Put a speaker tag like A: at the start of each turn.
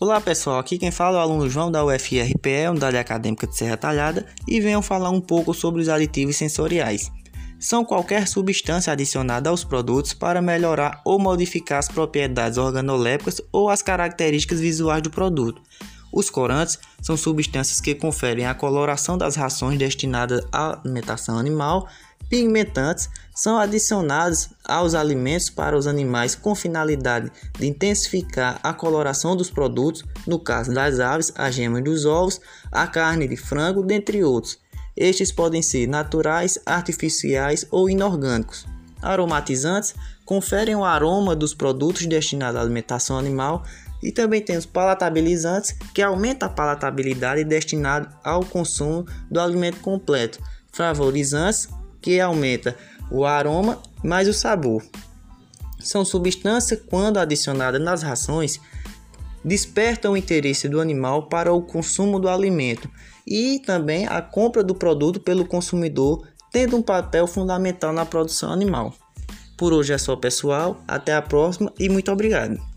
A: Olá pessoal, aqui quem fala é o aluno João da UFRPE, Unidade Acadêmica de Serra Talhada, e venho falar um pouco sobre os aditivos sensoriais. São qualquer substância adicionada aos produtos para melhorar ou modificar as propriedades organolépticas ou as características visuais do produto. Os corantes são substâncias que conferem a coloração das rações destinadas à alimentação animal Pigmentantes são adicionados aos alimentos para os animais com finalidade de intensificar a coloração dos produtos, no caso das aves, a gema dos ovos, a carne de frango, dentre outros. Estes podem ser naturais, artificiais ou inorgânicos. Aromatizantes conferem o aroma dos produtos destinados à alimentação animal e também temos palatabilizantes que aumentam a palatabilidade destinado ao consumo do alimento completo. Flavorizantes que aumenta o aroma mais o sabor. São substâncias quando adicionadas nas rações despertam o interesse do animal para o consumo do alimento e também a compra do produto pelo consumidor, tendo um papel fundamental na produção animal. Por hoje é só, pessoal. Até a próxima e muito obrigado.